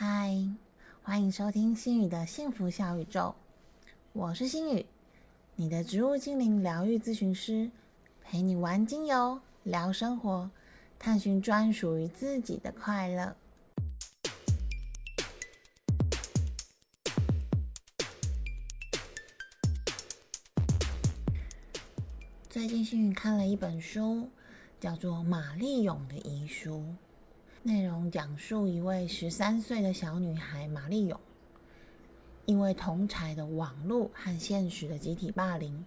嗨，欢迎收听心宇的幸福小宇宙，我是心宇，你的植物精灵疗愈咨询师，陪你玩精油、聊生活，探寻专属于自己的快乐。最近心宇看了一本书，叫做《玛丽勇的遗书》。内容讲述一位十三岁的小女孩玛丽勇，因为同才的网络和现实的集体霸凌，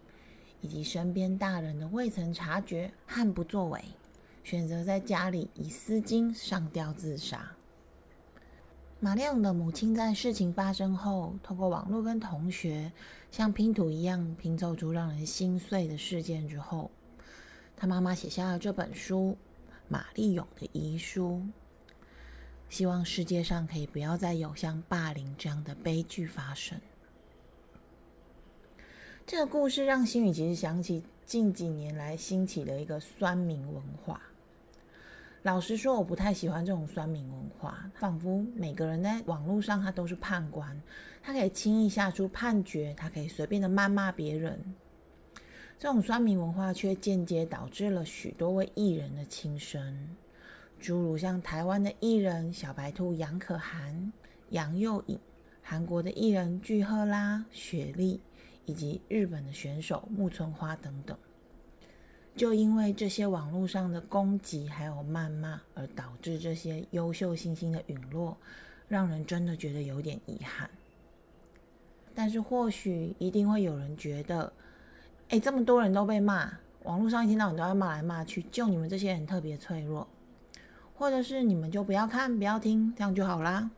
以及身边大人的未曾察觉和不作为，选择在家里以丝巾上吊自杀。玛丽勇的母亲在事情发生后，透过网络跟同学像拼图一样拼凑出让人心碎的事件之后，她妈妈写下了这本书《玛丽勇的遗书》。希望世界上可以不要再有像霸凌这样的悲剧发生。这个故事让心宇其实想起近几年来兴起的一个酸民文化。老实说，我不太喜欢这种酸民文化，仿佛每个人在网络上他都是判官，他可以轻易下出判决，他可以随便的谩骂别人。这种酸民文化却间接导致了许多位艺人的轻生。诸如像台湾的艺人小白兔杨可涵、杨佑颖，韩国的艺人具赫拉、雪莉，以及日本的选手木村花等等，就因为这些网络上的攻击还有谩骂，而导致这些优秀星星的陨落，让人真的觉得有点遗憾。但是或许一定会有人觉得，哎，这么多人都被骂，网络上一天到晚都要骂来骂去，就你们这些人特别脆弱。或者是你们就不要看、不要听，这样就好啦。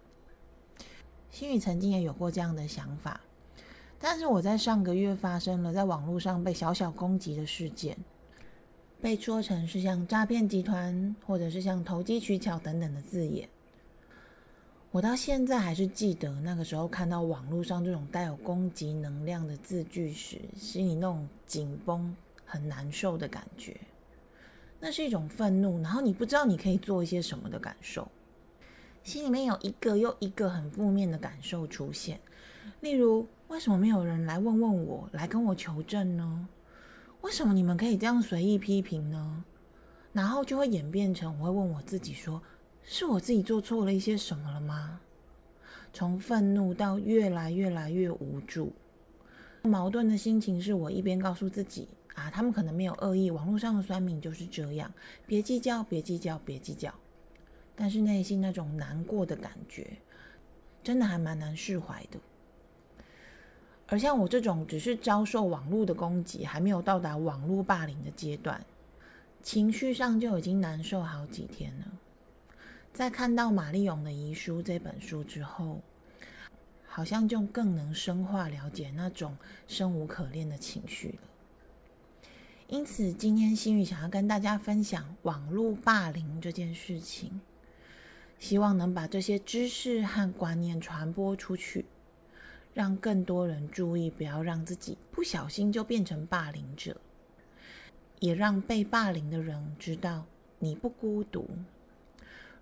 心宇曾经也有过这样的想法，但是我在上个月发生了在网络上被小小攻击的事件，被说成是像诈骗集团，或者是像投机取巧等等的字眼。我到现在还是记得那个时候看到网络上这种带有攻击能量的字句时，心里那种紧绷、很难受的感觉。那是一种愤怒，然后你不知道你可以做一些什么的感受，心里面有一个又一个很负面的感受出现，例如为什么没有人来问问我，来跟我求证呢？为什么你们可以这样随意批评呢？然后就会演变成我会问我自己说，是我自己做错了一些什么了吗？从愤怒到越来越来越无助，矛盾的心情是我一边告诉自己。啊，他们可能没有恶意，网络上的酸民就是这样，别计较，别计较，别计较。但是内心那种难过的感觉，真的还蛮难释怀的。而像我这种只是遭受网络的攻击，还没有到达网络霸凌的阶段，情绪上就已经难受好几天了。在看到玛丽勇的遗书这本书之后，好像就更能深化了解那种生无可恋的情绪了。因此，今天心宇想要跟大家分享网络霸凌这件事情，希望能把这些知识和观念传播出去，让更多人注意，不要让自己不小心就变成霸凌者，也让被霸凌的人知道你不孤独。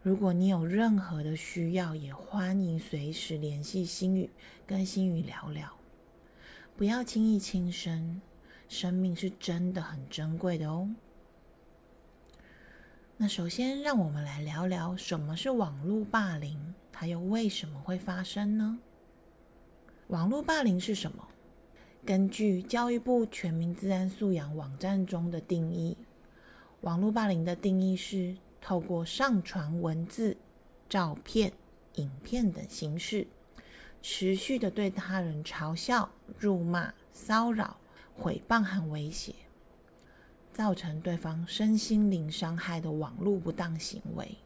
如果你有任何的需要，也欢迎随时联系心宇，跟心宇聊聊，不要轻易轻生。生命是真的很珍贵的哦。那首先，让我们来聊聊什么是网络霸凌，它又为什么会发生呢？网络霸凌是什么？根据教育部全民自然素养网站中的定义，网络霸凌的定义是透过上传文字、照片、影片等形式，持续的对他人嘲笑、辱骂、骚扰。毁谤和威胁，造成对方身心灵伤害的网络不当行为。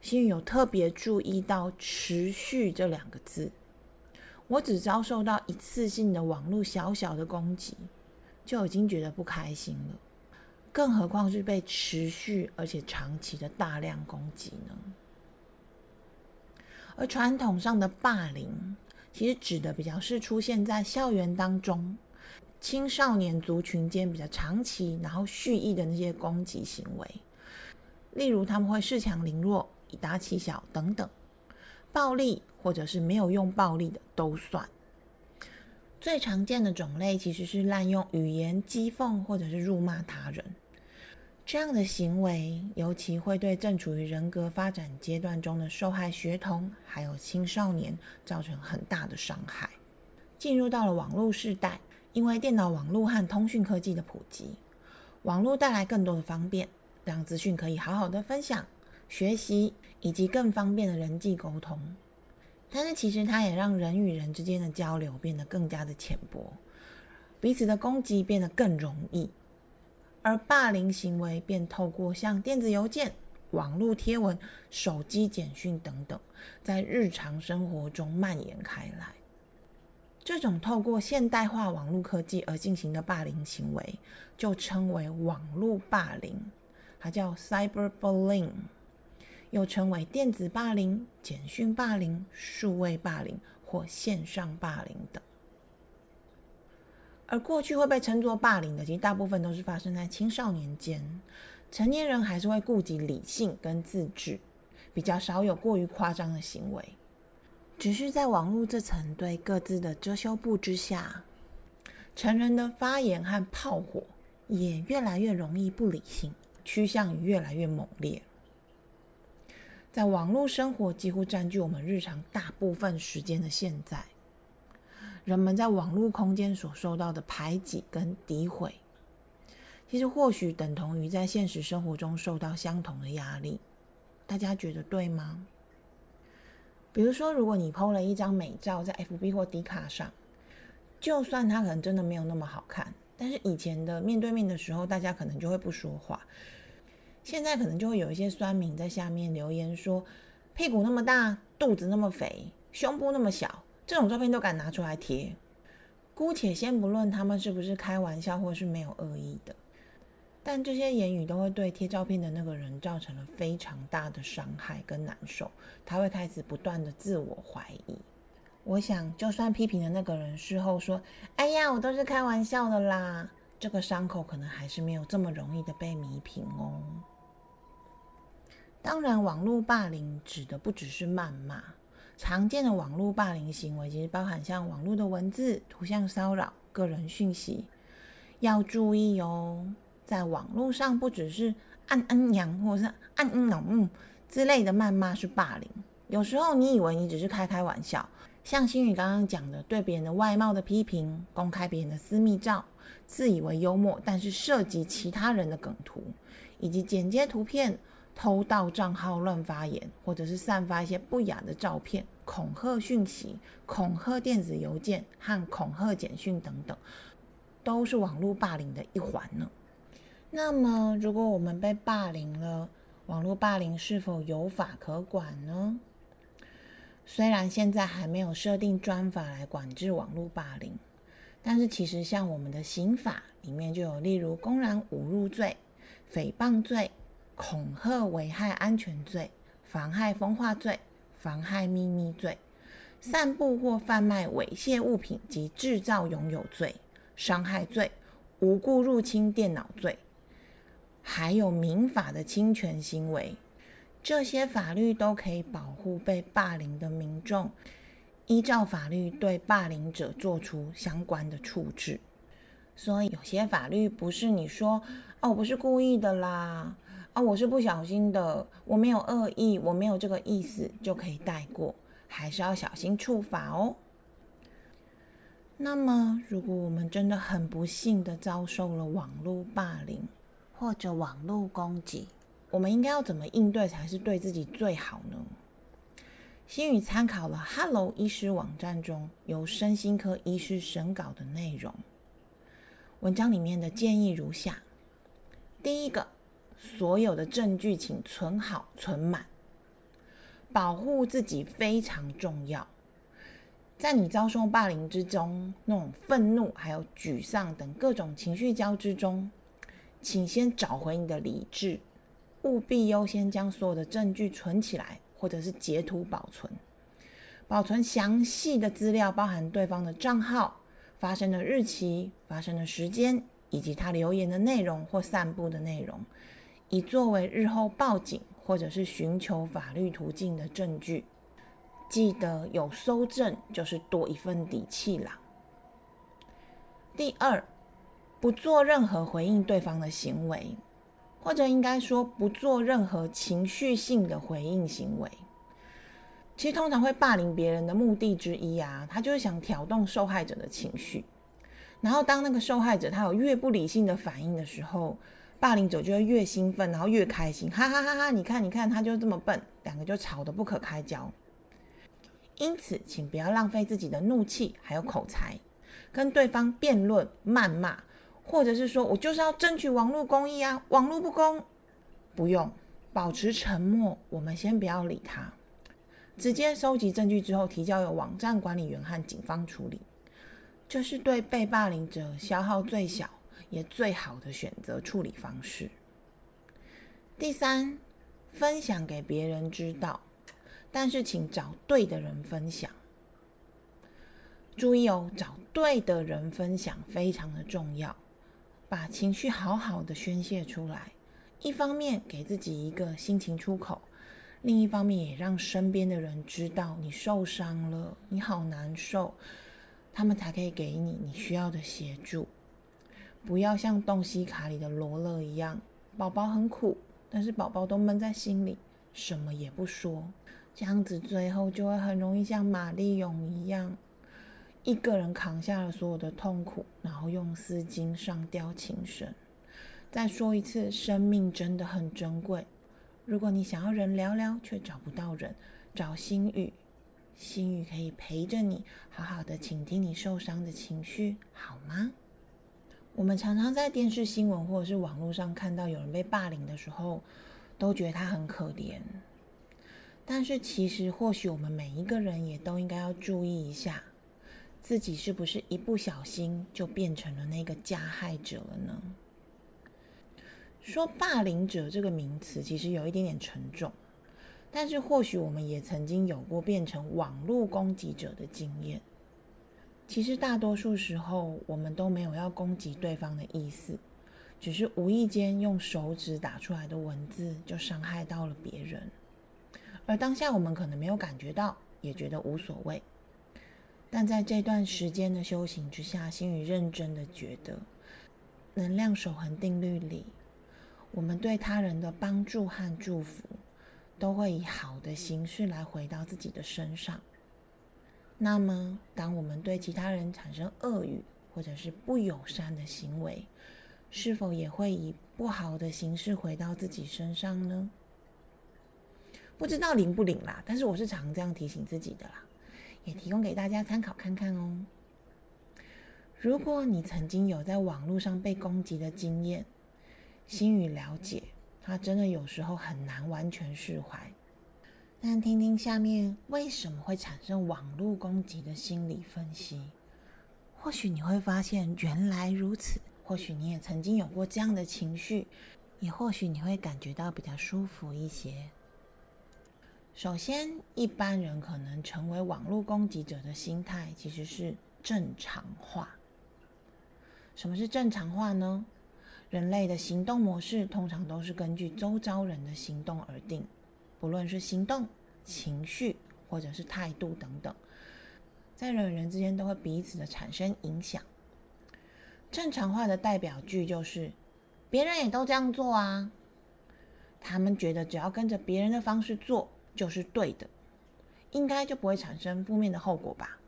心宇有特别注意到“持续”这两个字，我只遭受到一次性的网络小小的攻击，就已经觉得不开心了，更何况是被持续而且长期的大量攻击呢？而传统上的霸凌，其实指的比较是出现在校园当中。青少年族群间比较长期，然后蓄意的那些攻击行为，例如他们会恃强凌弱、以大欺小等等，暴力，或者是没有用暴力的都算。最常见的种类其实是滥用语言讥讽或者是辱骂他人。这样的行为，尤其会对正处于人格发展阶段中的受害学童还有青少年造成很大的伤害。进入到了网络时代，因为电脑网络和通讯科技的普及，网络带来更多的方便，让资讯可以好好的分享、学习，以及更方便的人际沟通。但是，其实它也让人与人之间的交流变得更加的浅薄，彼此的攻击变得更容易。而霸凌行为便透过像电子邮件、网络贴文、手机简讯等等，在日常生活中蔓延开来。这种透过现代化网络科技而进行的霸凌行为，就称为网络霸凌，它叫 cyberbullying，又称为电子霸凌、简讯霸凌、数位霸凌或线上霸凌等。而过去会被称作霸凌的，其实大部分都是发生在青少年间，成年人还是会顾及理性跟自制，比较少有过于夸张的行为。只是在网络这层对各自的遮羞布之下，成人的发言和炮火也越来越容易不理性，趋向于越来越猛烈。在网络生活几乎占据我们日常大部分时间的现在。人们在网络空间所受到的排挤跟诋毁，其实或许等同于在现实生活中受到相同的压力。大家觉得对吗？比如说，如果你 PO 了一张美照在 FB 或 D 卡上，就算它可能真的没有那么好看，但是以前的面对面的时候，大家可能就会不说话。现在可能就会有一些酸民在下面留言说：“屁股那么大，肚子那么肥，胸部那么小。”这种照片都敢拿出来贴，姑且先不论他们是不是开玩笑或是没有恶意的，但这些言语都会对贴照片的那个人造成了非常大的伤害跟难受，他会开始不断的自我怀疑。我想，就算批评的那个人事后说：“哎呀，我都是开玩笑的啦”，这个伤口可能还是没有这么容易的被弥平哦。当然，网络霸凌指的不只是谩骂。常见的网络霸凌行为，其实包含像网络的文字、图像骚扰、个人讯息。要注意哦，在网络上不只是按嗯娘或者是按嗯嗯之类的谩骂是霸凌。有时候你以为你只是开开玩笑，像新宇刚刚讲的，对别人的外貌的批评、公开别人的私密照、自以为幽默但是涉及其他人的梗图，以及剪接图片。偷盗账号乱发言，或者是散发一些不雅的照片、恐吓讯息、恐吓电子邮件和恐吓简讯等等，都是网络霸凌的一环呢。那么，如果我们被霸凌了，网络霸凌是否有法可管呢？虽然现在还没有设定专法来管制网络霸凌，但是其实像我们的刑法里面就有，例如公然侮辱罪、诽谤罪。恐吓、危害安全罪、妨害风化罪、妨害秘密罪、散布或贩卖猥亵物品及制造拥有罪、伤害罪、无故入侵电脑罪，还有民法的侵权行为，这些法律都可以保护被霸凌的民众，依照法律对霸凌者做出相关的处置。所以有些法律不是你说哦，我不是故意的啦。啊，我是不小心的，我没有恶意，我没有这个意思就可以带过，还是要小心处罚哦。那么，如果我们真的很不幸的遭受了网络霸凌或者网络攻击，我们应该要怎么应对才是对自己最好呢？新宇参考了 Hello 医师网站中由身心科医师审稿的内容，文章里面的建议如下：第一个。所有的证据请存好、存满，保护自己非常重要。在你遭受霸凌之中，那种愤怒、还有沮丧等各种情绪交织中，请先找回你的理智，务必优先将所有的证据存起来，或者是截图保存，保存详细的资料，包含对方的账号、发生的日期、发生的时间，以及他留言的内容或散布的内容。以作为日后报警或者是寻求法律途径的证据。记得有搜证就是多一份底气啦。第二，不做任何回应对方的行为，或者应该说不做任何情绪性的回应行为。其实通常会霸凌别人的目的之一啊，他就是想挑动受害者的情绪。然后当那个受害者他有越不理性的反应的时候，霸凌者就会越兴奋，然后越开心，哈哈哈哈！你看，你看，他就这么笨，两个就吵得不可开交。因此，请不要浪费自己的怒气还有口才，跟对方辩论、谩骂，或者是说我就是要争取网络公益啊，网络不公，不用保持沉默，我们先不要理他，直接收集证据之后提交由网站管理员和警方处理，这是对被霸凌者消耗最小。也最好的选择处理方式。第三，分享给别人知道，但是请找对的人分享。注意哦，找对的人分享非常的重要。把情绪好好的宣泄出来，一方面给自己一个心情出口，另一方面也让身边的人知道你受伤了，你好难受，他们才可以给你你需要的协助。不要像洞悉卡里的罗勒一样，宝宝很苦，但是宝宝都闷在心里，什么也不说，这样子最后就会很容易像玛丽勇一样，一个人扛下了所有的痛苦，然后用丝巾上吊轻生。再说一次，生命真的很珍贵。如果你想要人聊聊却找不到人，找心语，心语可以陪着你，好好的倾听你受伤的情绪，好吗？我们常常在电视新闻或者是网络上看到有人被霸凌的时候，都觉得他很可怜。但是其实，或许我们每一个人也都应该要注意一下，自己是不是一不小心就变成了那个加害者了呢？说霸凌者这个名词其实有一点点沉重，但是或许我们也曾经有过变成网络攻击者的经验。其实大多数时候，我们都没有要攻击对方的意思，只是无意间用手指打出来的文字就伤害到了别人，而当下我们可能没有感觉到，也觉得无所谓。但在这段时间的修行之下，心宇认真的觉得，能量守恒定律里，我们对他人的帮助和祝福，都会以好的形式来回到自己的身上。那么，当我们对其他人产生恶语或者是不友善的行为，是否也会以不好的形式回到自己身上呢？不知道灵不灵啦，但是我是常这样提醒自己的啦，也提供给大家参考看看哦。如果你曾经有在网络上被攻击的经验，心语了解，他真的有时候很难完全释怀。但听听下面为什么会产生网络攻击的心理分析，或许你会发现原来如此。或许你也曾经有过这样的情绪，也或许你会感觉到比较舒服一些。首先，一般人可能成为网络攻击者的心态其实是正常化。什么是正常化呢？人类的行动模式通常都是根据周遭人的行动而定。不论是行动、情绪，或者是态度等等，在人与人之间都会彼此的产生影响。正常化的代表句就是“别人也都这样做啊”，他们觉得只要跟着别人的方式做就是对的，应该就不会产生负面的后果吧。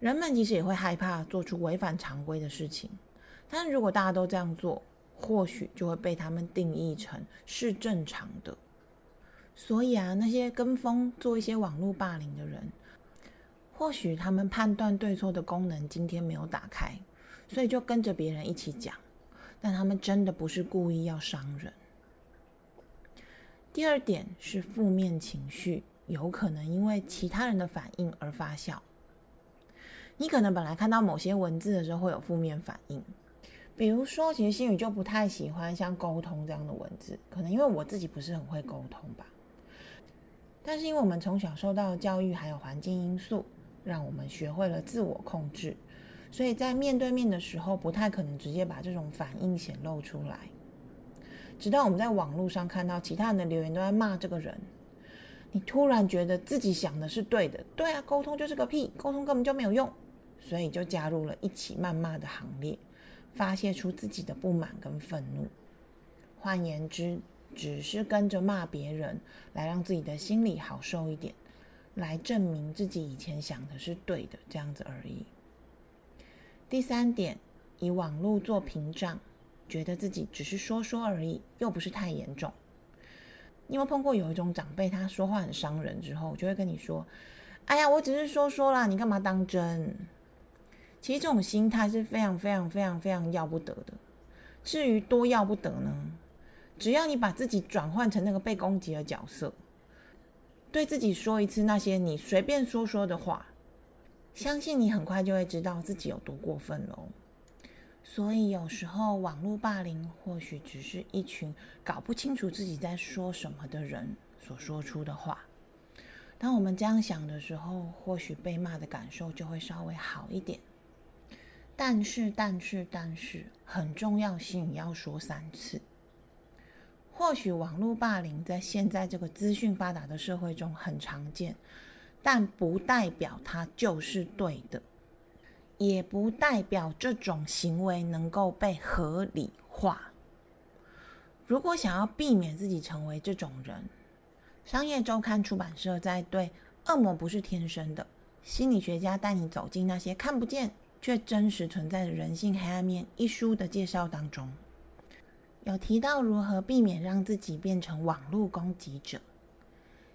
人们其实也会害怕做出违反常规的事情，但如果大家都这样做，或许就会被他们定义成是正常的。所以啊，那些跟风做一些网络霸凌的人，或许他们判断对错的功能今天没有打开，所以就跟着别人一起讲，但他们真的不是故意要伤人。第二点是负面情绪有可能因为其他人的反应而发酵。你可能本来看到某些文字的时候会有负面反应，比如说，其实心宇就不太喜欢像沟通这样的文字，可能因为我自己不是很会沟通吧。但是因为我们从小受到教育，还有环境因素，让我们学会了自我控制，所以在面对面的时候，不太可能直接把这种反应显露出来。直到我们在网络上看到其他人的留言都在骂这个人，你突然觉得自己想的是对的，对啊，沟通就是个屁，沟通根本就没有用，所以就加入了一起谩骂的行列，发泄出自己的不满跟愤怒。换言之，只是跟着骂别人，来让自己的心里好受一点，来证明自己以前想的是对的，这样子而已。第三点，以网络做屏障，觉得自己只是说说而已，又不是太严重。你有碰过有一种长辈，他说话很伤人，之后就会跟你说：“哎呀，我只是说说啦，你干嘛当真？”其实这种心态是非常非常非常非常要不得的。至于多要不得呢？只要你把自己转换成那个被攻击的角色，对自己说一次那些你随便说说的话，相信你很快就会知道自己有多过分喽。所以有时候网络霸凌或许只是一群搞不清楚自己在说什么的人所说出的话。当我们这样想的时候，或许被骂的感受就会稍微好一点。但是，但是，但是，很重要，性要说三次。或许网络霸凌在现在这个资讯发达的社会中很常见，但不代表它就是对的。也不代表这种行为能够被合理化。如果想要避免自己成为这种人，商业周刊出版社在对《恶魔不是天生的》心理学家带你走进那些看不见却真实存在的人性黑暗面一书的介绍当中，有提到如何避免让自己变成网络攻击者。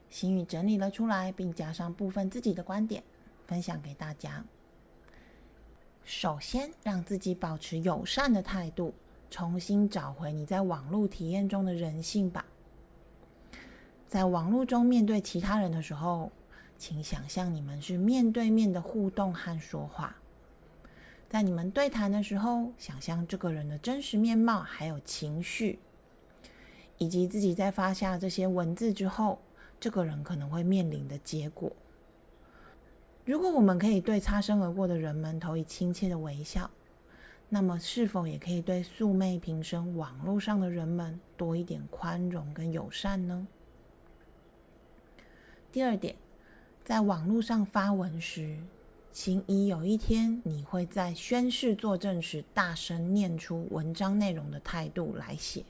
心宇整理了出来，并加上部分自己的观点，分享给大家。首先，让自己保持友善的态度，重新找回你在网络体验中的人性吧。在网络中面对其他人的时候，请想象你们是面对面的互动和说话。在你们对谈的时候，想象这个人的真实面貌，还有情绪，以及自己在发下这些文字之后，这个人可能会面临的结果。如果我们可以对擦身而过的人们投以亲切的微笑，那么是否也可以对素昧平生网络上的人们多一点宽容跟友善呢？第二点，在网络上发文时，请以有一天你会在宣誓作证时大声念出文章内容的态度来写。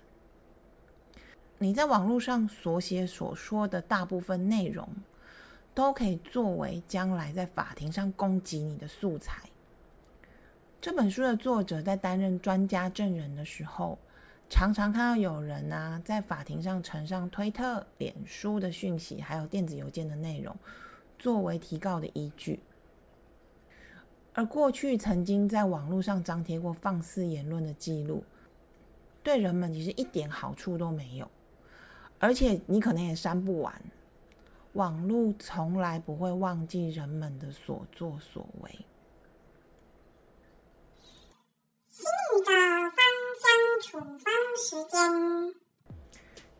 你在网络上所写所说的大部分内容。都可以作为将来在法庭上攻击你的素材。这本书的作者在担任专家证人的时候，常常看到有人啊在法庭上呈上推特、脸书的讯息，还有电子邮件的内容，作为提告的依据。而过去曾经在网络上张贴过放肆言论的记录，对人们其实一点好处都没有，而且你可能也删不完。网络从来不会忘记人们的所作所为。心理的芳香处方时间。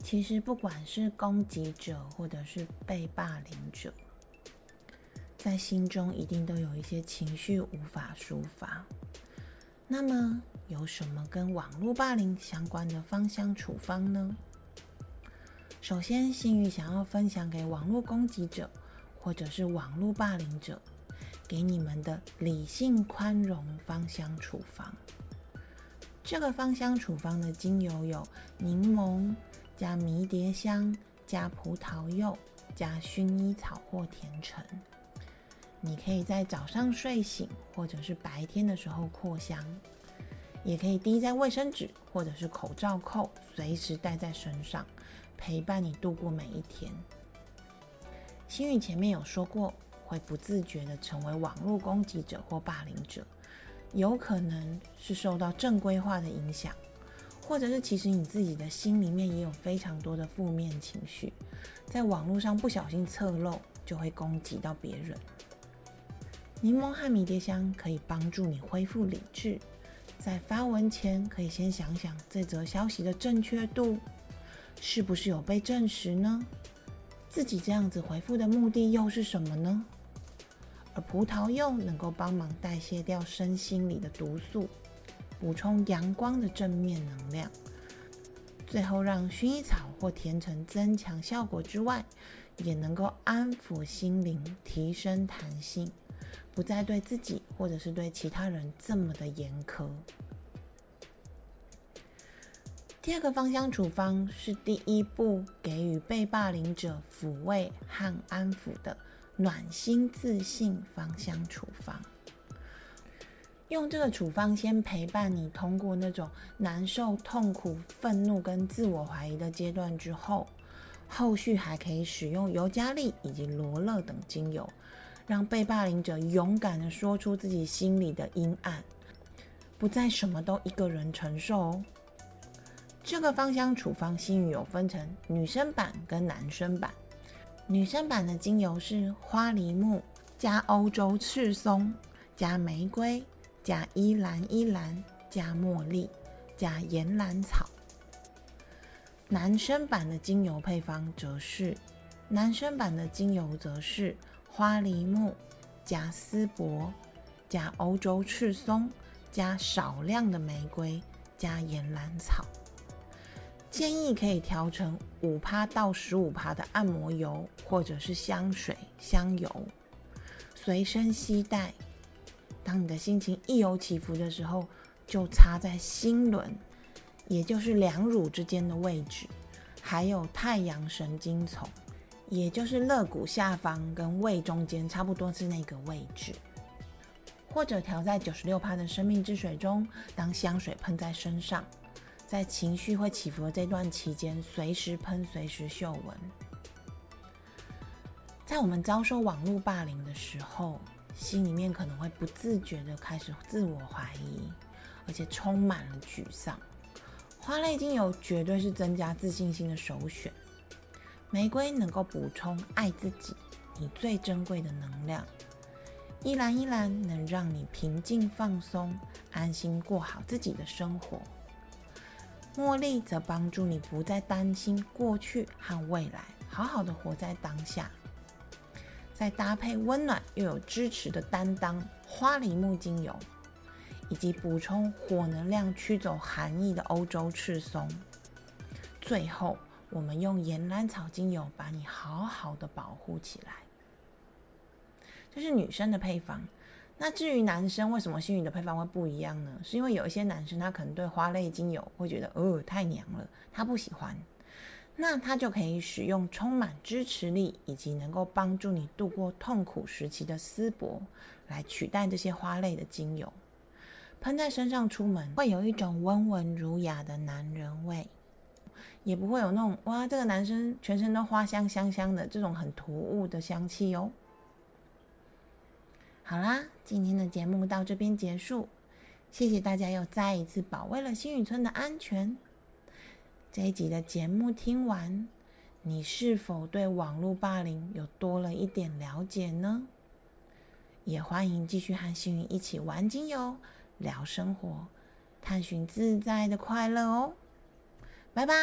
其实，不管是攻击者或者是被霸凌者，在心中一定都有一些情绪无法抒发。那么，有什么跟网络霸凌相关的芳香处方呢？首先，心宇想要分享给网络攻击者或者是网络霸凌者，给你们的理性宽容芳香处方。这个芳香处方的精油有柠檬加迷迭香加葡萄柚加薰衣草或甜橙。你可以在早上睡醒或者是白天的时候扩香，也可以滴在卫生纸或者是口罩扣，随时带在身上。陪伴你度过每一天。心语前面有说过，会不自觉的成为网络攻击者或霸凌者，有可能是受到正规化的影响，或者是其实你自己的心里面也有非常多的负面情绪，在网络上不小心侧漏，就会攻击到别人。柠檬和迷迭香可以帮助你恢复理智，在发文前可以先想想这则消息的正确度。是不是有被证实呢？自己这样子回复的目的又是什么呢？而葡萄柚能够帮忙代谢掉身心里的毒素，补充阳光的正面能量，最后让薰衣草或甜橙增强效果之外，也能够安抚心灵，提升弹性，不再对自己或者是对其他人这么的严苛。第二个芳香处方是第一步给予被霸凌者抚慰和安抚的暖心自信芳香处方。用这个处方先陪伴你通过那种难受、痛苦、愤怒跟自我怀疑的阶段之后，后续还可以使用尤加利以及罗勒等精油，让被霸凌者勇敢的说出自己心里的阴暗，不再什么都一个人承受。这个芳香处方，新语有分成女生版跟男生版。女生版的精油是花梨木加欧洲赤松加玫瑰加依兰依兰加茉莉加岩兰草。男生版的精油配方则是，男生版的精油则是花梨木加丝柏加欧洲赤松加少量的玫瑰加岩兰草。建议可以调成五趴到十五趴的按摩油，或者是香水、香油，随身携带。当你的心情一有起伏的时候，就插在心轮，也就是两乳之间的位置，还有太阳神经丛，也就是肋骨下方跟胃中间差不多是那个位置，或者调在九十六趴的生命之水中，当香水喷在身上。在情绪会起伏的这段期间，随时喷，随时嗅闻。在我们遭受网络霸凌的时候，心里面可能会不自觉的开始自我怀疑，而且充满了沮丧。花类精油绝对是增加自信心的首选。玫瑰能够补充爱自己，你最珍贵的能量。依兰依兰能让你平静放松，安心过好自己的生活。茉莉则帮助你不再担心过去和未来，好好的活在当下。再搭配温暖又有支持的担当花梨木精油，以及补充火能量、驱走寒意的欧洲赤松。最后，我们用岩兰草精油把你好好的保护起来。这是女生的配方。那至于男生为什么幸运的配方会不一样呢？是因为有一些男生他可能对花类精油会觉得哦太娘了，他不喜欢，那他就可以使用充满支持力以及能够帮助你度过痛苦时期的丝柏来取代这些花类的精油，喷在身上出门会有一种温文儒雅的男人味，也不会有那种哇这个男生全身都花香香香的这种很突兀的香气哦。好啦，今天的节目到这边结束，谢谢大家又再一次保卫了新宇村的安全。这一集的节目听完，你是否对网络霸凌有多了一点了解呢？也欢迎继续和新宇一起玩精油、聊生活、探寻自在的快乐哦。拜拜。